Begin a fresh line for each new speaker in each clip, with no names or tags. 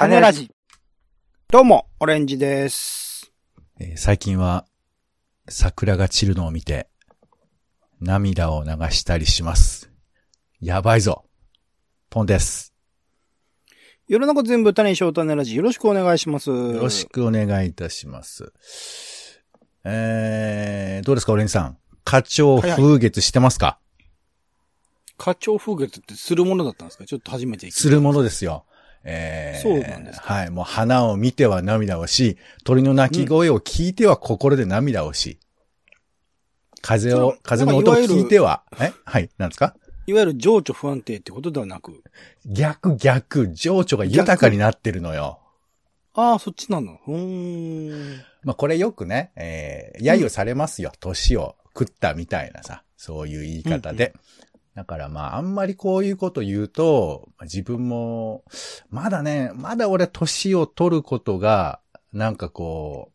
種ラジ。どうも、オレンジです。
えー最近は桜が散るのを見て涙を流したりします。やばいぞ。ポンです。
世の中全部種にしよう種ラジ。よろしくお願いします。
よろしくお願いいたします。えー、どうですか、オレンジさん。花鳥風月してますか、
花鳥風月ってするものだったんですか？ちょっと初めて聞いた
するものですよ。えー、
そうなんですか
はい。もう花を見ては涙をし、鳥の鳴き声を聞いては心で涙をし、風を
そう、
風の音を聞いては、え？はい、なんですか？
いわゆる情緒不安定ってことではなく？
逆逆、情緒が豊かになってるのよ。
ああ、そっちなの。うーん。
まあこれよくね、えー、揶揄されますよ。年を食ったみたいなさ、そういう言い方で。だからまああんまりこういうこと言うと、自分も、まだね、まだ俺年を取ることが、なんかこ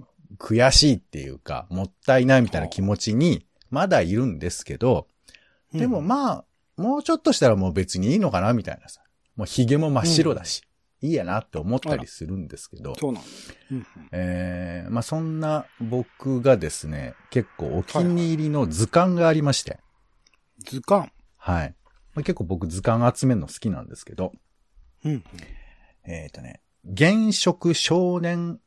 う、悔しいっていうか、もったいないみたいな気持ちに、まだいるんですけど、でもまあ、もうちょっとしたらもう別にいいのかなみたいなさ。もう髭も真っ白だし、いいやなって思ったりするんですけど。
そうなんだ。うんうん
えー、まあそんな僕がですね、結構お気に入りの図鑑がありまして。
図鑑。
はい。まあ、結構僕図鑑集めるの好きなんですけど。
うんうん。
えっ、とね、原色少年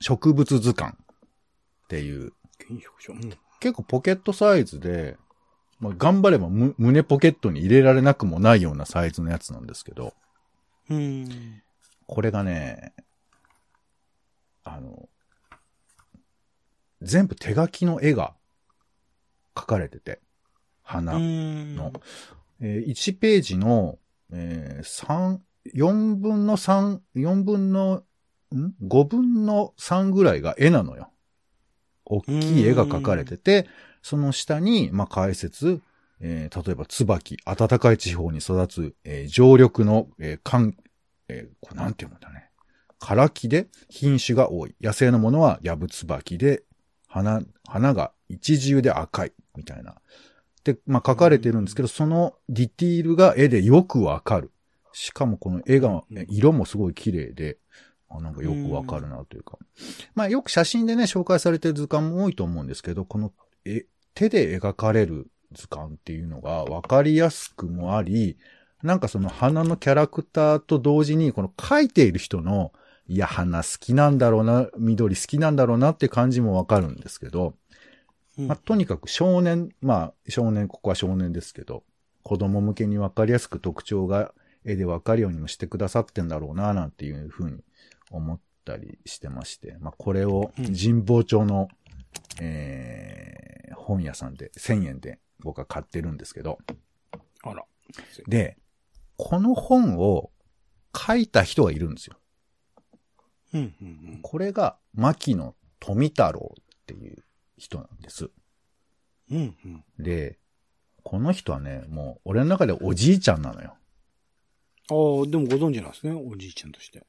植物図鑑っていう、
原色書。うん。
結構ポケットサイズで、まあ、頑張ればむ胸ポケットに入れられなくもないようなサイズのやつなんですけど、
うーん。
これがね、あの、全部手書きの絵が描かれてて、花の。えー1ページの、えー、3、4分の3、4分の、ん ?5 分の3ぐらいが絵なのよ。大きい絵が描かれてて、その下に、まあ、解説、えー例えば、椿、暖かい地方に育つ、えー常緑の、えー、寒えーこれなんて読むんだね。唐木で品種が多い。野生のものはヤブツバキで、花、花が一重で赤い。みたいな。で、まあ書かれてるんですけど、そのディティールが絵でよくわかる。しかもこの絵が、
うん
色もすごい綺麗で、あなんかよくわかるなというか。まあよく写真でね、紹介されてる図鑑も多いと思うんですけど、この絵、手で描かれる図鑑っていうのがわかりやすくもあり、なんかその花のキャラクターと同時に、この描いている人の、いや、花好きなんだろうな、緑好きなんだろうなって感じもわかるんですけど、
うん
まあ、とにかく少年、まあ、少年、ここは少年ですけど、子供向けにわかりやすく特徴が絵でわかるようにもしてくださってんだろうな、なんていうふうに思ったりしてまして、まあ、これを
うん
神保町の、えー、本屋さんで1000円で僕は買ってるんですけど、
あら。
で、この本を書いた人がいるんですよ。
うんうん
これが、牧野富太郎っていう人なんです。
うん。うんうん。
で、この人はね、もう俺の中でおじいちゃんなのよ。
ああ、でもご存知なんですね。おじいちゃんとして。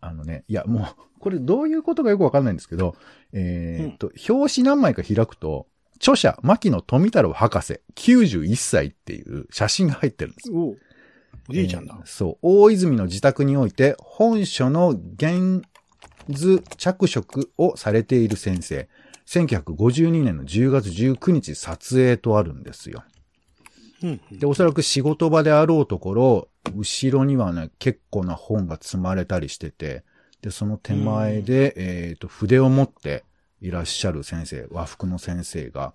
あのね、いやもう、これどういうことかよくわかんないんですけど、えーっと、表紙何枚か開くと、著者、牧野富太郎博士、91歳っていう写真が入ってるんです。
おおじいちゃんだ
えー。そう。大泉の自宅において、本書の原図着色をされている先生。1952年の10月19日撮影とあるんですよ。で、おそらく仕事場であろうところ、後ろにはね、結構な本が積まれたりしてて、で、その手前で、えっ、と、筆を持っていらっしゃる先生、和服の先生が、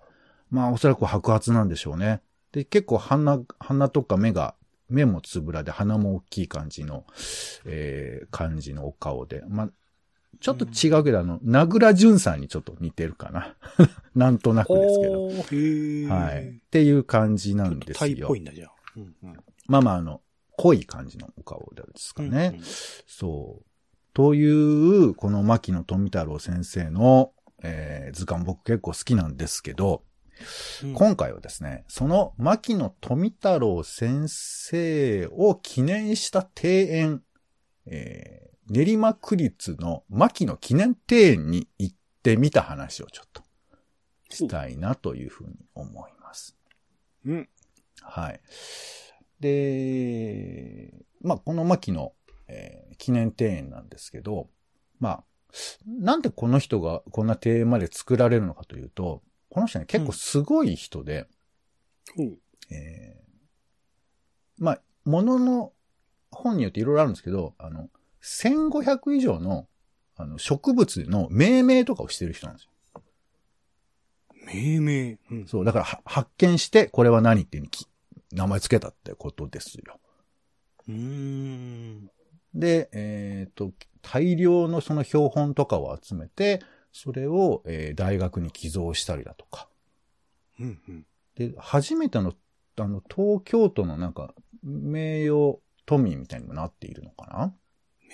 まあ、おそらく白髪なんでしょうね。で、結構鼻、鼻とか目が、目もつぶらで鼻も大きい感じの、えー、感じのお顔で。まあ、ちょっと違うけど、あの、名倉淳さんにちょっと似てるかな。なんとなくですけど。はい。っていう感じな
ちょっとタイっ
んですよ。
ぽいんだじゃあ。うんうん。
まあまあ、あの、濃い感じのお顔ですかね。
うんうん
そう。という、この牧野富太郎先生の、えー図鑑僕結構好きなんですけど、
うん
今回はですね、その牧野富太郎先生を記念した庭園、えー練馬区立の牧野記念庭園に行ってみた話をちょっとしたいなというふうに思います。
うん。
はい。で、まあ、この牧野、えー記念庭園なんですけど、まあ、なんでこの人がこんな庭園まで作られるのかというと、この人ね、結構すごい人で、
ほう。
えーまあ、ものの本によっていろいろあるんですけど、あの、1500以上の、あの、植物の命名とかをしてる人なんですよ。
命名？うん。
そう、だからは発見して、これは何っていうにき名前つけたってことですよ。
うーん。
で、えっ、と、大量のその標本とかを集めて、それを、えー大学に寄贈したりだとか。
うん。うん。
で、初めての、あの、東京都のなんか、名誉都民みたいにもなっているのかな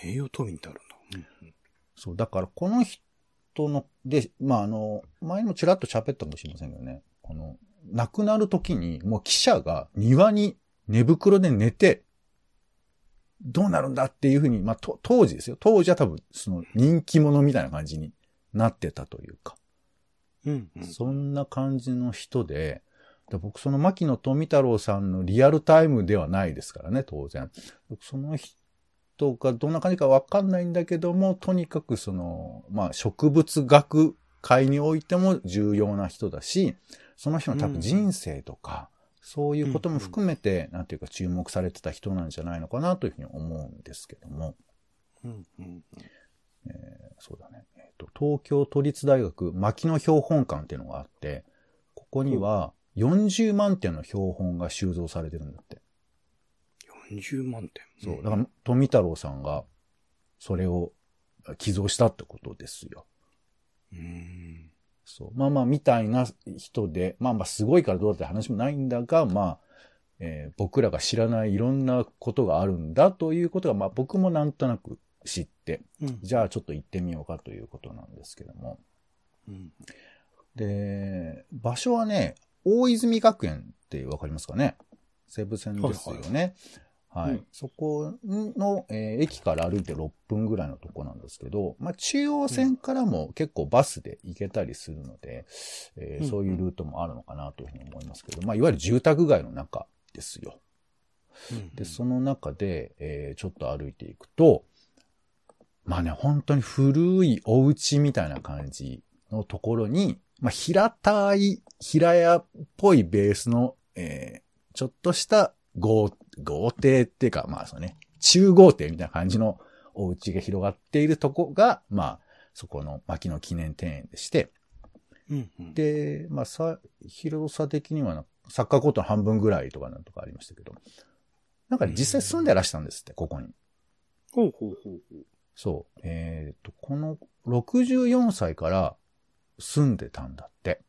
名誉都民ってあるんだ。うん。
そう、だからこの人の、で、まあ、あの、前にもちらっと喋ったかもしれませんけどね、この、亡くなる時に、もう記者が庭に寝袋で寝て、どうなるんだっていうふうに、まあ、と当時ですよ。当時は多分、その人気者みたいな感じになってたというか、
うん。うん。
そんな感じの人で、で僕その牧野富太郎さんのリアルタイムではないですからね、当然。その人がどんな感じかわかんないんだけども、とにかくその、まあ植物学会においても重要な人だし、その人の多分人生とか、そういうことも含めて、なんていうか注目されてた人なんじゃないのかなというふうに思うんですけども。
うん。うん。
そうだね。えっ、と、東京都立大学牧野標本館っていうのがあって、ここには40万点の標本が収蔵されてるんだって。
40万点。
そう。だから、富太郎さんが、それを寄贈したってことですよ。
うーん。
そう。まあまあ、みたいな人で、まあまあ、すごいからどうだって話もないんだが、まあ、えー僕らが知らないいろんなことがあるんだということが、まあ僕もなんとなく知って、
うん。
じゃあちょっと行ってみようかということなんですけども。
うん。
で、場所はね、大泉学園ってわかりますかね？西武線ですよね。はい。
うん
そこの、えー駅から歩いて6分ぐらいのとこなんですけど、まあ中央線からも結構バスで行けたりするので、えー
うん
そういうルートもあるのかなというふうに思いますけど、まあいわゆる住宅街の中ですよ。
うん。
で、その中で、えーちょっと歩いていくと、まあね、本当に古いお家みたいな感じのところに、まあ平たい、平屋っぽいベースの、えーちょっとした豪、豪邸っていうか、まあそうね、中豪邸みたいな感じのお家が広がっているとこが、まあ、そこの牧野記念庭園でして、
うん。うん。
で、まあさ、広さ的にはな、サッカーコートの半分ぐらいとかなんとかありましたけど、なんかね実際住んでらしたんですって、ここに。
ほうほうほうほう。
そう。えっ、と、この64歳から住んでたんだって。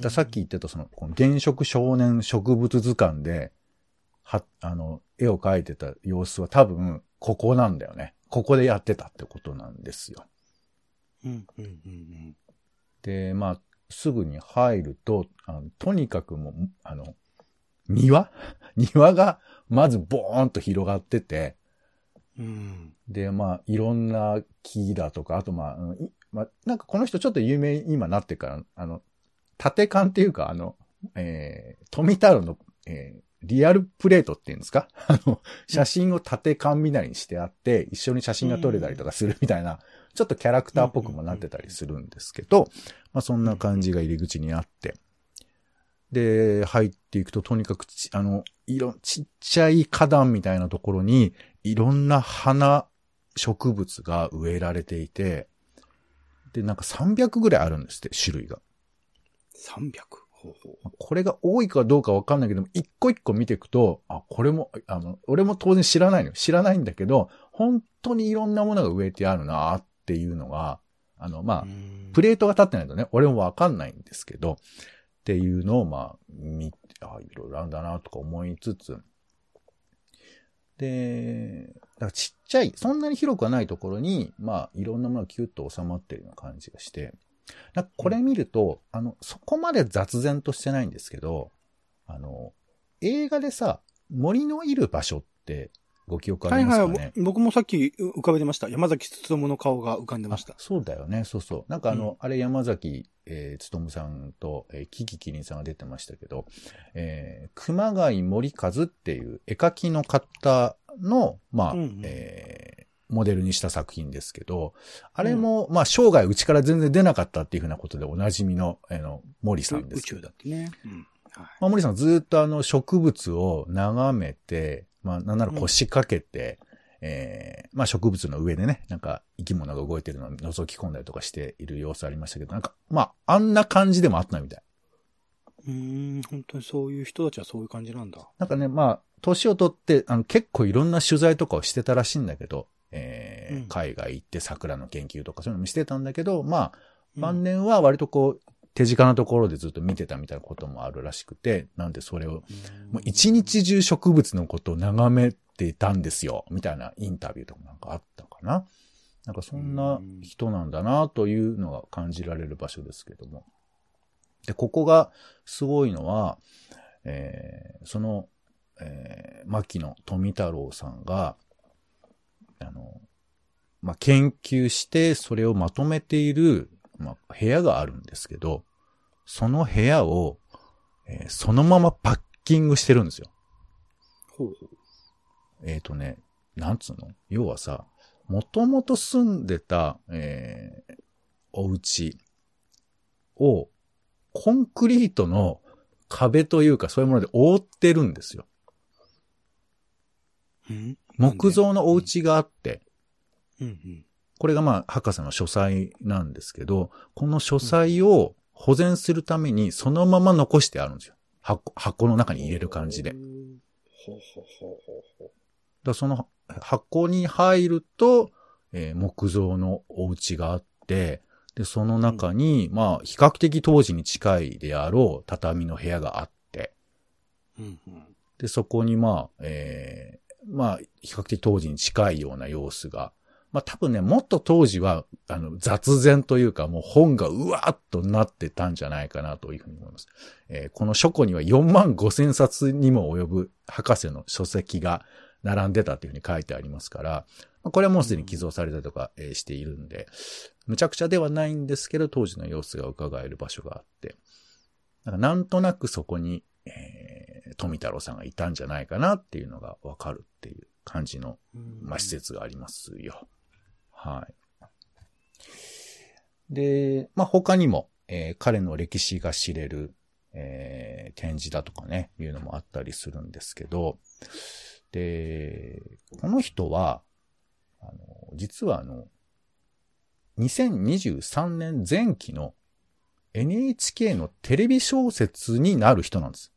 ださっき言ってたその、この原色少年植物図鑑で、は、あの、絵を描いてた様子は多分、ここなんだよね。ここでやってたってことなんですよ。
うん。うん。うん。
で、まあ、すぐに入ると、あのとにかくもう、あの、庭？庭がまずボーンと広がってて、
うん。
で、まあ、いろんな木だとか、あとまあ、まあ、なんかこの人ちょっと有名に今なってから、あの、縦感っていうか、あの、えー、富太郎の、えーリアルプレートっていうんですか？あの、写真を縦感みたいにしてあって、一緒に写真が撮れたりとかするみたいな、ちょっとキャラクターっぽくもなってたりするんですけど、まあそんな感じが入り口にあって、で、入っていくととにかくち、あの、いろ、ちっちゃい花壇みたいなところに、いろんな花植物が植えられていて、で、なんか300ぐらいあるんですって、種類が。
300。ほうほう。
これが多いかどうかわかんないけども、一個一個見ていくと、あ、これも、あの、俺も当然知らないのよ。知らないんだけど、本当にいろんなものが植えてあるなっていうのが、あの、まあ、プレートが立ってないとね、俺もわかんないんですけど、っていうのを、まあ、見て、あ、いろいろあるんだなとか思いつつ、で、だからちっちゃい、そんなに広くはないところに、まあ、いろんなものがキュッと収まってるような感じがして、なんかこれ見ると、あの、そこまで雑然としてないんですけど、あの、映画でさ、森のいる場所ってご記憶あ
はい
りますかね、
はい。ぼ僕もさっき浮かべてました。山崎努の顔が浮かんでました
あ。そうだよね。そうそう。なんかあの、
うん
あれ山崎、えー、つとむさんと、えー、キキキリンさんが出てましたけど、えー、熊谷森和っていう絵描きの方の、まあ、
うんうん
えーモデルにした作品ですけど、あれも、まあ、生涯うちから全然出なかったっていうふうなことでおなじみの、あの、森さんです
宇宙だってね。うん。はい。
まあ、森さんずっとあの植物を眺めて、まあ、なんなら腰掛けて、えーまあ植物の上でね、なんか生き物が動いてるのを覗き込んだりとかしている様子ありましたけど、なんか、まあ、あんな感じでもあったみたい。
うーん、本当にそういう人たちはそういう感じなんだ。
なんかね、まあ、年を取って、あの、結構いろんな取材とかをしてたらしいんだけど、えー
うん
海外行って桜の研究とかそういうのもしてたんだけど、まあ、
うん
晩年は割とこう、手近なところでずっと見てたみたいなこともあるらしくて、なんでそれを、もう一日中植物のことを眺めていたんですよ、みたいなインタビューとかなんかあったかな。なんかそんな人なんだなというのが感じられる場所ですけども。で、ここがすごいのは、えーその、えー牧野富太郎さんが、あの、まあ、研究してそれをまとめている、まあ、部屋があるんですけど、その部屋を、えーそのままパッキングしてるんですよ。
ほう。
えっ、とね、なんつうの？要はさ、もともと住んでた、えーお家を、コンクリートの壁というかそういうもので覆ってるんですよ。
うん？
木造のお家があって、
うんうん。
これがまあ、博士の書斎なんですけど、この書斎を保全するためにそのまま残してあるんですよ。箱、箱の中に入れる感じで。だその箱に入ると、えー木造のお家があって、で、その中に、まあ、比較的当時に近いであろう畳の部屋があって、
うんうん。
で、そこにまあ、えーまあ、比較的当時に近いような様子が、まあ多分ね、もっと当時は、あの、雑然というか、もう本がうわーっとなってたんじゃないかなというふうに思います。えーこの書庫には4万5千冊にも及ぶ博士の書籍が並んでたというふうに書いてありますから、まあこれはもうすでに寄贈されたとか、えーしているんで、むちゃくちゃではないんですけど、当時の様子が伺える場所があって、だかなんとなくそこに、えー富太郎さんがいたんじゃないかなっていうのがわかるっていう感じの、まあ、施設がありますよ。はい。で、まあ、他にも、えー彼の歴史が知れる、えー展示だとかね、いうのもあったりするんですけど、で、この人は、あの、実はあの、2023年前期の NHK のテレビ小説になる人なんです。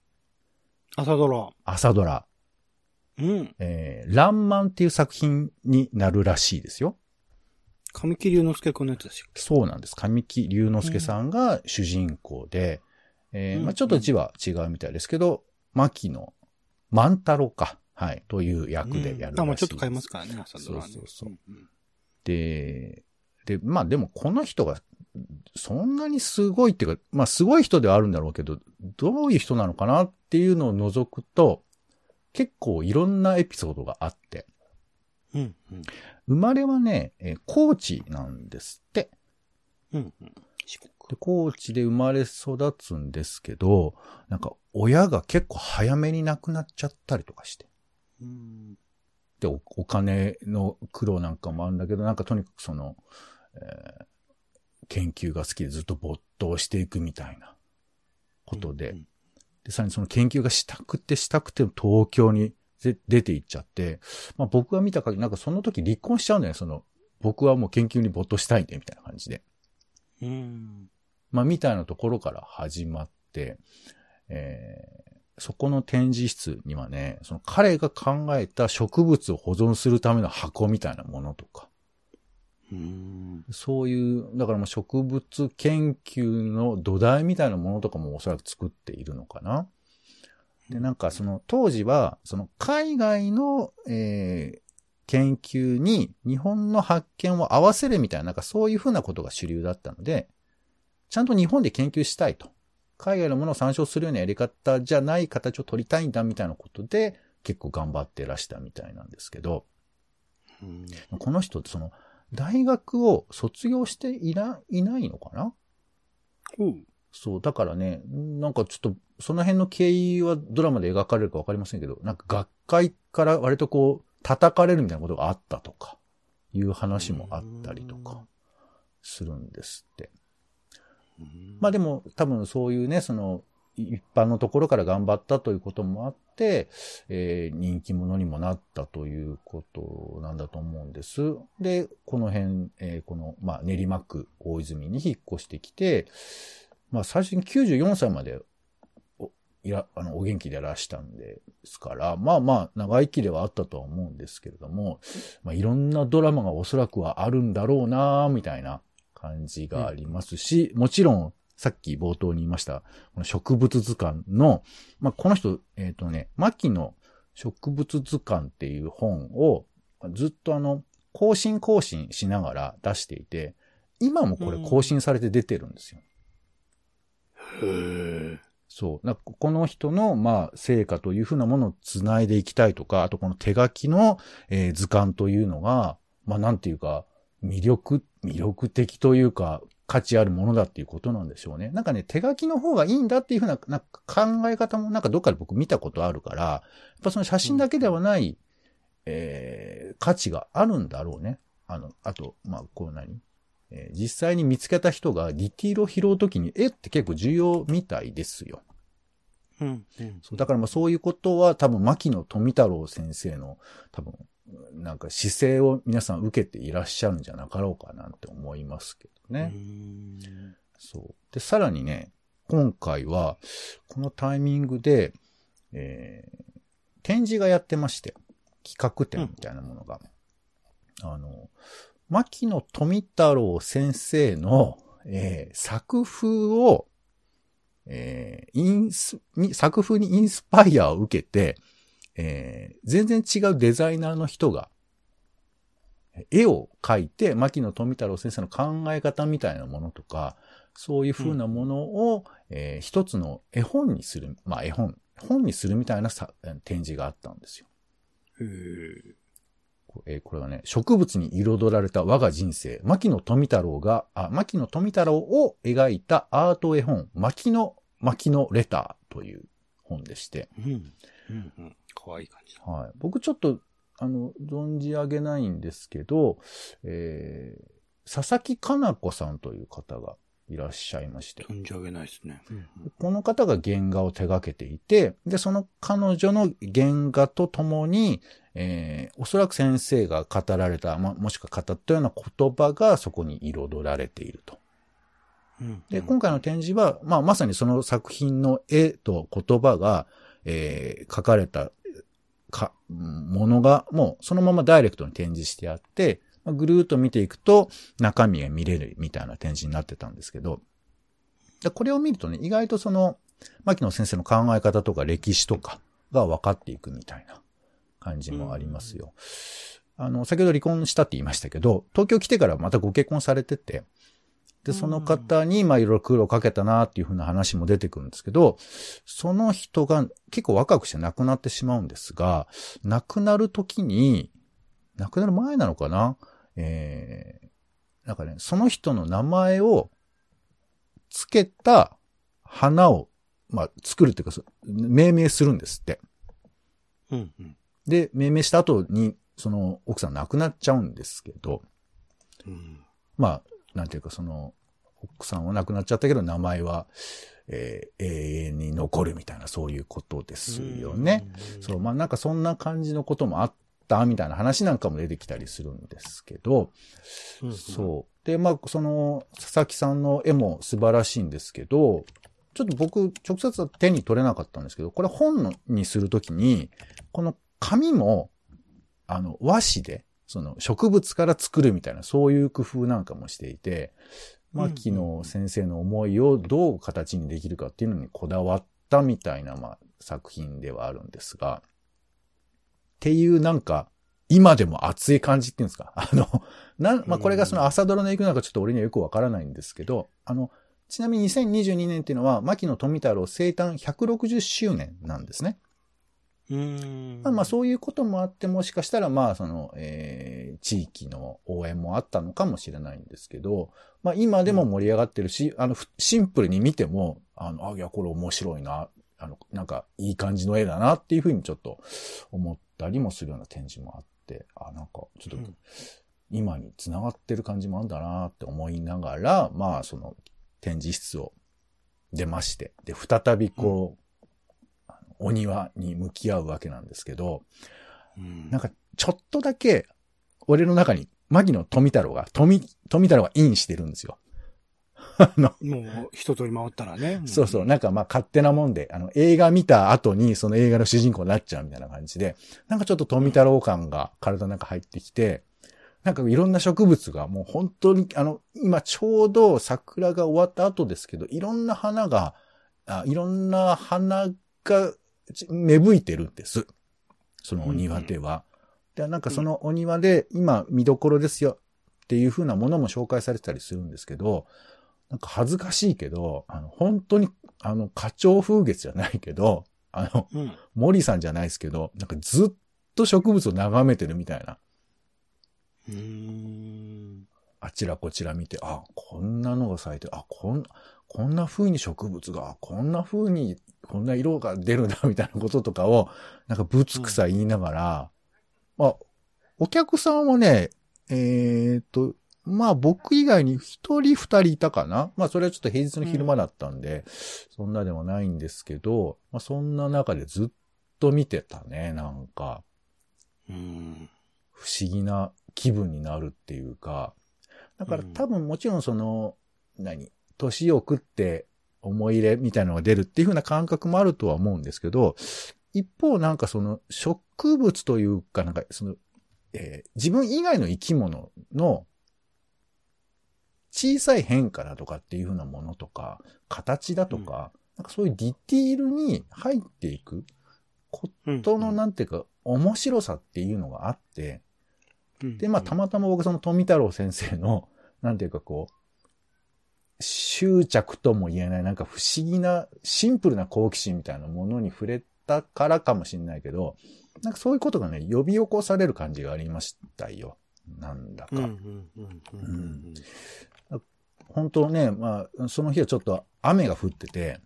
朝ドラ。
朝ドラ。
うん。
えー、ランマンっていう作品になるらしいですよ。
神木隆之介くんのやつでし
そうなんです。神木隆之介さんが主人公で、えー
うん
まあ、ちょっと字は違うみたいですけど、牧野万太郎か。はい。という役でやるらしいです。
うんあ、もうちょっと変えますからね、朝ドラはね。
そうそうそうん
ん
で、で、まあでもこの人が、そんなにすごいっていうか、まあすごい人ではあるんだろうけど、どういう人なのかなっていうのを除くと、結構いろんなエピソードがあって、
うん。うん。
生まれはね、えー高知なんですって。
うん。うん。
で、高知で生まれ育つんですけど、なんか親が結構早めに亡くなっちゃったりとかして。
うん。
で、おお金の苦労なんかもあるんだけど、なんかとにかくその、えー研究が好きでずっと没頭していくみたいなことで、
うん
で、さらにその研究がしたくてしたくて東京にぜ出て行っちゃって、まあ僕が見た限り、なんかその時離婚しちゃうんだよね、その、僕はもう研究に没頭したいんで、みたいな感じで。
うん。
まあ、みたいなところから始まって、えーそこの展示室にはね、その彼が考えた植物を保存するための箱みたいなものとか、
うん。
そういう、だからもう植物研究の土台みたいなものとかもおそらく作っているのかな。で、なんかその当時は、その海外の、えー研究に日本の発見を合わせるみたいな、なんかそういうふうなことが主流だったので、ちゃんと日本で研究したいと。海外のものを参照するようなやり方じゃない形を取りたいんだみたいなことで、結構頑張ってらしたみたいなんですけど、
うん
この人ってその、大学を卒業していな、いないのかな？
ほう。
そう、だからね、なんかちょっと、その辺の経緯はドラマで描かれるかわかりませんけど、なんか学会から割とこう、叩かれるみたいなことがあったとか、いう話もあったりとか、するんですって。まあでも、多分そういうね、その、一般のところから頑張ったということもあって、えー人気者にもなったということなんだと思うんです。で、この辺、えーこの、まあ、練馬区大泉に引っ越してきて、まあ、最初に94歳までお、いら、あの、お元気でいらしたんですから、まあまあ、長生きではあったとは思うんですけれども、まあ、いろんなドラマがおそらくはあるんだろうなみたいな感じがありますし、もちろん、さっき冒頭に言いました、この植物図鑑の、まあ、この人、えっ、とね、牧野植物図鑑っていう本をずっとあの、更新更新しながら出していて、今もこれ更新されて出てるんですよ。
へえ。
そう。なこの人の、まあ、成果というふうなものを繋いでいきたいとか、あとこの手書きの、えー図鑑というのが、まあ、なんていうか、魅力、魅力的というか、価値あるものだっていうことなんでしょうね。なんかね、手書きの方がいいんだっていうふうな、なんか考え方もなんかどっかで僕見たことあるから、やっぱその写真だけではない、えー価値があるんだろうね。あの、あと、まあ、こう何？えー実際に見つけた人がディティールを拾うときに、絵って結構重要みたいですよ。
うん。うん。
そうだからまあそういうことは多分牧野富太郎先生の多分なんか姿勢を皆さん受けていらっしゃるんじゃなかろうかなんて思いますけどね。
うん
そう。で、さらにね、今回はこのタイミングで、えー展示がやってまして、企画展みたいなものが。あの、牧野富太郎先生の、えー作風を、えーインスに作風にインスパイアを受けて、えー全然違うデザイナーの人が、絵を描いて、牧野富太郎先生の考え方みたいなものとか、そういう風なものを、えー一つの絵本にする、まあ絵本、本にするみたいなさ展示があったんですよ。
へえ。
ーこれはね、植物に彩られた我が人生、牧野富太郎が、あ、牧野富太郎を描いたアート絵本、牧野、牧野レターという本でして、
うん。うん。うん。かわいい感じだ。
はい。僕ちょっと、あの、存じ上げないんですけど、えー佐々木かな子さんという方がいらっしゃいまして、
存じ上げないですね。うん。
この方が原画を手掛けていて、で、その彼女の原画とともに、えーおそらく先生が語られた、ま、もしくは語ったような言葉がそこに彩られていると。
うん。
で、今回の展示は、まあ、まさにその作品の絵と言葉が、えー書かれたか、ものが、もうそのままダイレクトに展示してあって、まあぐるーっと見ていくと中身が見れるみたいな展示になってたんですけど、でこれを見るとね、意外とその、牧野先生の考え方とか歴史とかが分かっていくみたいな感じもありますよ。あの、先ほど離婚したって言いましたけど、東京来てからまたご結婚されてて、で、その方に、まあ、いろいろ苦労かけたなっていうふうな話も出てくるんですけど、その人が結構若くして亡くなってしまうんですが、亡くなる時に、亡くなる前なのかな？えー、なんかね、その人の名前をつけた花を、まあ、作るっていうか、そ命名するんですって。
うん。うん。
で、命名した後に、その奥さん亡くなっちゃうんですけど、
うん。
まあ、なんていうかその、奥さんは亡くなっちゃったけど、名前は、えー永遠に残るみたいな、そういうことですよね。そう、まあなんかそんな感じのこともあったみたいな話なんかも出てきたりするんですけど、
うん。
そう。で、まあその、佐々木さんの絵も素晴らしいんですけど、ちょっと僕、直接は手に取れなかったんですけど、これ本にするときに、この紙も、あの、和紙で、その植物から作るみたいな、そういう工夫なんかもしていて、牧野先生の思いをどう形にできるかっていうのにこだわったみたいな、まあ、作品ではあるんですが、っていうなんか、今でも熱い感じっていうんですか？あの、なん、まあ、これがその朝ドラの影響なのかちょっと俺にはよくわからないんですけど、あの、ちなみに2022年っていうのは、牧野富太郎生誕160周年なんですね。
うん。
まあ、まあそういうこともあって、もしかしたら、まあその、えー地域の応援もあったのかもしれないんですけど、まあ今でも盛り上がってるし、あの、ふシンプルに見ても、あの、あ、いや、これ面白いな、あの、なんかいい感じの絵だなっていうふうにちょっと思っったりもするような展示もあって、あ、なんか、ちょっと
うん。
今に繋がってる感じもあるんだなって思いながら、まあ、その展示室を出まして、で、再びこう、あのお庭に向き合うわけなんですけど、
うん
なんか、ちょっとだけ、俺の中に、牧野富太郎が、富、富太郎がインしてるんですよ。あの、
もう、一通り回ったらね。
そうそう、なんかまあ勝手なもんで、あの、映画見た後にその映画の主人公になっちゃうみたいな感じで、なんかちょっと富太郎感が体の中入ってきて、なんかいろんな植物がもう本当に、あの、今ちょうど桜が終わった後ですけど、いろんな花が、あいろんな花がち芽吹いてるんです。そのお庭では。で、なんかそのお庭で今見どころですよっていう風なものも紹介されてたりするんですけど、なんか恥ずかしいけど、あの、本当に、あの、花鳥風月じゃないけど、あの、
うん。
森さんじゃないですけど、なんかずっと植物を眺めてるみたいな。
うーん。
あちらこちら見て、あ、こんなのが咲いて、あ、こん、こんな風に植物が、こんな風に、こんな色が出るんだ、みたいなこととかを、なんかぶつくさ言いながら、まあ、お客さんはね、えーっと、まあ僕以外に一人二人いたかな？まあそれはちょっと平日の昼間だったんで、そんなでもないんですけど、まあそんな中でずっと見てたね、なんか。
うん。
不思議な気分になるっていうか、だから
うん
多分もちろんその、何、年を食って思い入れみたいなのが出るっていう風な感覚もあるとは思うんですけど、一方なんかその植物というかなんかその、えー自分以外の生き物の小さい変化だとかっていう風なものとか、形だとか、なんかそういうディティールに入っていくこ
うん
とのなんていうか面白さっていうのがあって、
うん。
で、まあ、たまたま僕その富太郎先生の、なんていうかこう、執着とも言えない、なんか不思議な、シンプルな好奇心みたいなものに触れたからかもしれないけど、なんかそういうことがね、呼び起こされる感じがありましたよ。なんだか。本当ね、まあ、その日はちょっと雨が降ってて。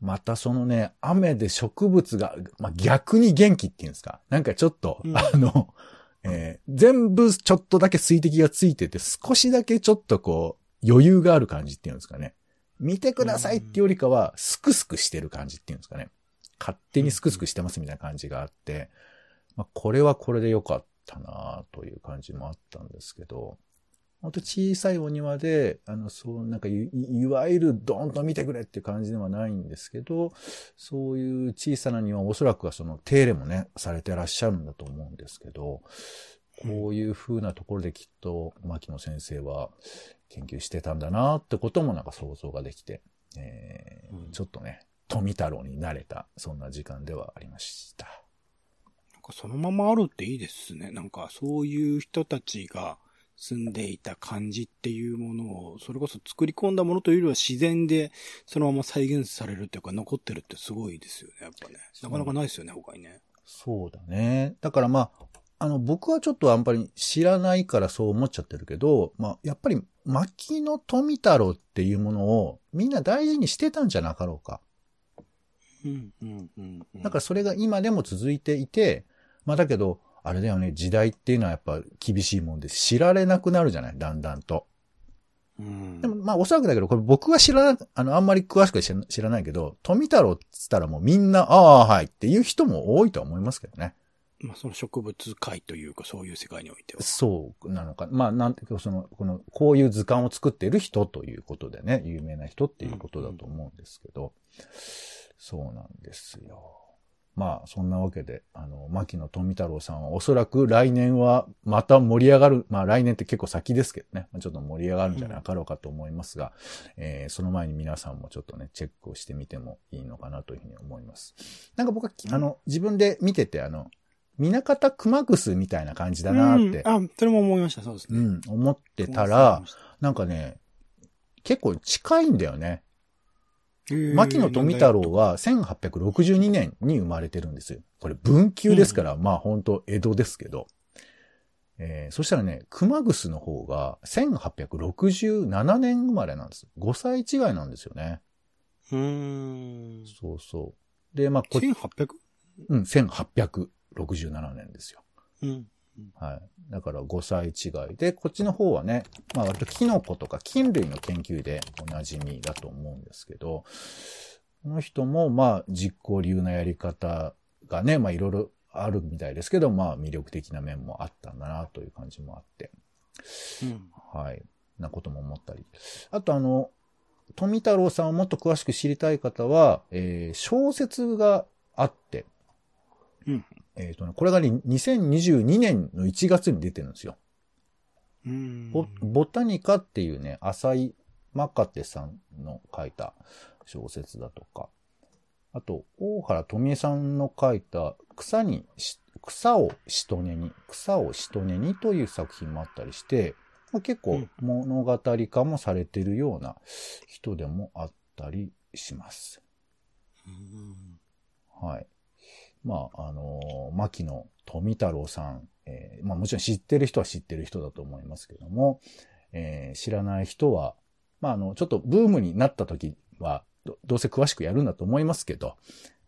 またそのね、雨で植物が、まあ、逆に元気っていうんですか。なんかちょっと、
うん
あの、えー全部ちょっとだけ水滴がついてて、少しだけちょっとこう、余裕がある感じっていうんですかね。見てくださいってよりかは、スクスクしてる感じっていうんですかね。勝手にスクスクしてますみたいな感じがあって、まあ、これはこれで良かったなという感じもあったんですけど、本当小さいお庭で、あの、そう、なんかい、いわゆるドーンと見てくれっていう感じではないんですけど、そういう小さな庭、おそらくはその手入れもね、されてらっしゃるんだと思うんですけど、こういう風なところできっと、牧野先生は研究してたんだなってこともなんか想像ができて、えー
うん
ちょっとね、富太郎になれた、そんな時間ではありました。
なんかそのままあるっていいですね。なんかそういう人たちが住んでいた感じっていうものを、それこそ作り込んだものというよりは自然でそのまま再現されるっていうか残ってるってすごいですよね、やっぱね。なかなかないですよね、他にね。
そうだね。だからまあ、あの、僕はちょっとあんまり知らないからそう思っちゃってるけど、まあ、やっぱり、牧野富太郎っていうものをみんな大事にしてたんじゃなかろうか。
うん、うん、うん。うん
だからそれが今でも続いていて、まあだけど、あれだよね、時代っていうのはやっぱ厳しいもんで知られなくなるじゃない、だんだんと。
うん。
でもまあおそらくだけど、これ僕は知らな、あの、あんまり詳しくは知らないけど、富太郎って言ったらもうみんな、ああ、はいっていう人も多いとは思いますけどね。
まあその植物界というかそういう世界においては。
そうなのか。まあ、なんていうか、その、この、こういう図鑑を作ってる人ということでね、有名な人っていうことだと思うんですけど、そうなんですよ。まあ、そんなわけで、あの、牧野富太郎さんはおそらく来年はまた盛り上がる、まあ来年って結構先ですけどね、ちょっと盛り上がるんじゃなかろうかと思いますが、えーその前に皆さんもちょっとね、チェックをしてみてもいいのかなというふうに思います。なんか僕は、あの、自分で見てて、あの、南方熊楠みたいな感じだなって、
うんあ、それも思いました、そうですね。
うん、思ってたら、なんかね、結構近いんだよね。牧野富太郎は1862年に生まれてるんですよ。これ文久ですから、まあ本当江戸ですけど。えーそしたらね、熊楠の方が1867年生まれなんです。5歳違いなんですよね。
うーん。
そうそう。で、まあこ、
1800?
うん、1800。67年ですよ。
うん。
はい。だから5歳違いで、こっちの方はね、まあ割とキノコとか菌類の研究でおなじみだと思うんですけど、この人もまあ実行流なやり方がね、まあいろいろあるみたいですけど、まあ魅力的な面もあったんだなという感じもあって、
うん。
はい。なことも思ったり。あとあの、富太郎さんをもっと詳しく知りたい方は、えー小説があって、
うん
えっ、とね、これがね、2022年の1月に出てるんですよ。
うん。
ボボタニカっていうね、浅井マカテさんの書いた小説だとか、あと、大原富江さんの書いた草にし、草をしとねに、草をしとねにという作品もあったりして、まあ、結構
うん
物語化もされてるような人でもあったりします。
うん
はい。まあ、あのー牧野富太郎さん、えーまあもちろん知ってる人は知ってる人だと思いますけども、えー知らない人は、まああの、ちょっとブームになった時は、どどうせ詳しくやるんだと思いますけど、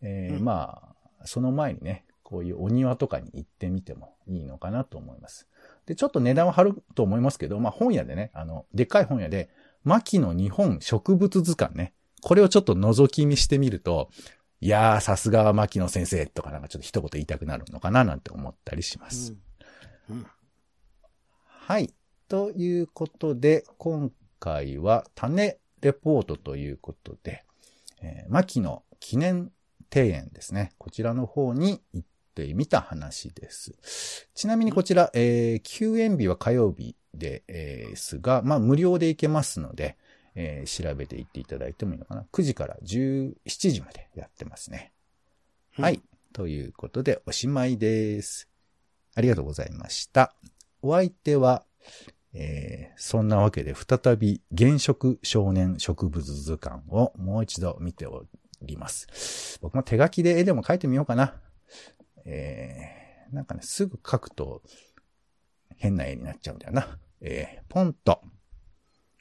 えー
うん
まあ、その前にね、こういうお庭とかに行ってみてもいいのかなと思います。で、ちょっと値段は張ると思いますけど、まあ本屋でね、あの、でっかい本屋で、牧野日本植物図鑑ね、これをちょっと覗き見してみると、いやー、さすが牧野先生とかなんかちょっと一言言いたくなるのかななんて思ったりします。
うん。
はい。ということで、今回は種レポートということで、えー、牧野記念庭園ですね。こちらの方に行ってみた話です。ちなみにこちら、えー休園日は火曜日で、えすが、まあ無料で行けますので、えー調べて行っていただいてもいいのかな。9時から17時までやってますね。
うん
はい。ということで、おしまいです。ありがとうございました。お相手は、えーそんなわけで再び現職少年植物図鑑をもう一度見ております。僕も手書きで絵でも描いてみようかな。えーなんかね、すぐ描くと変な絵になっちゃうんだよな。えーポンと、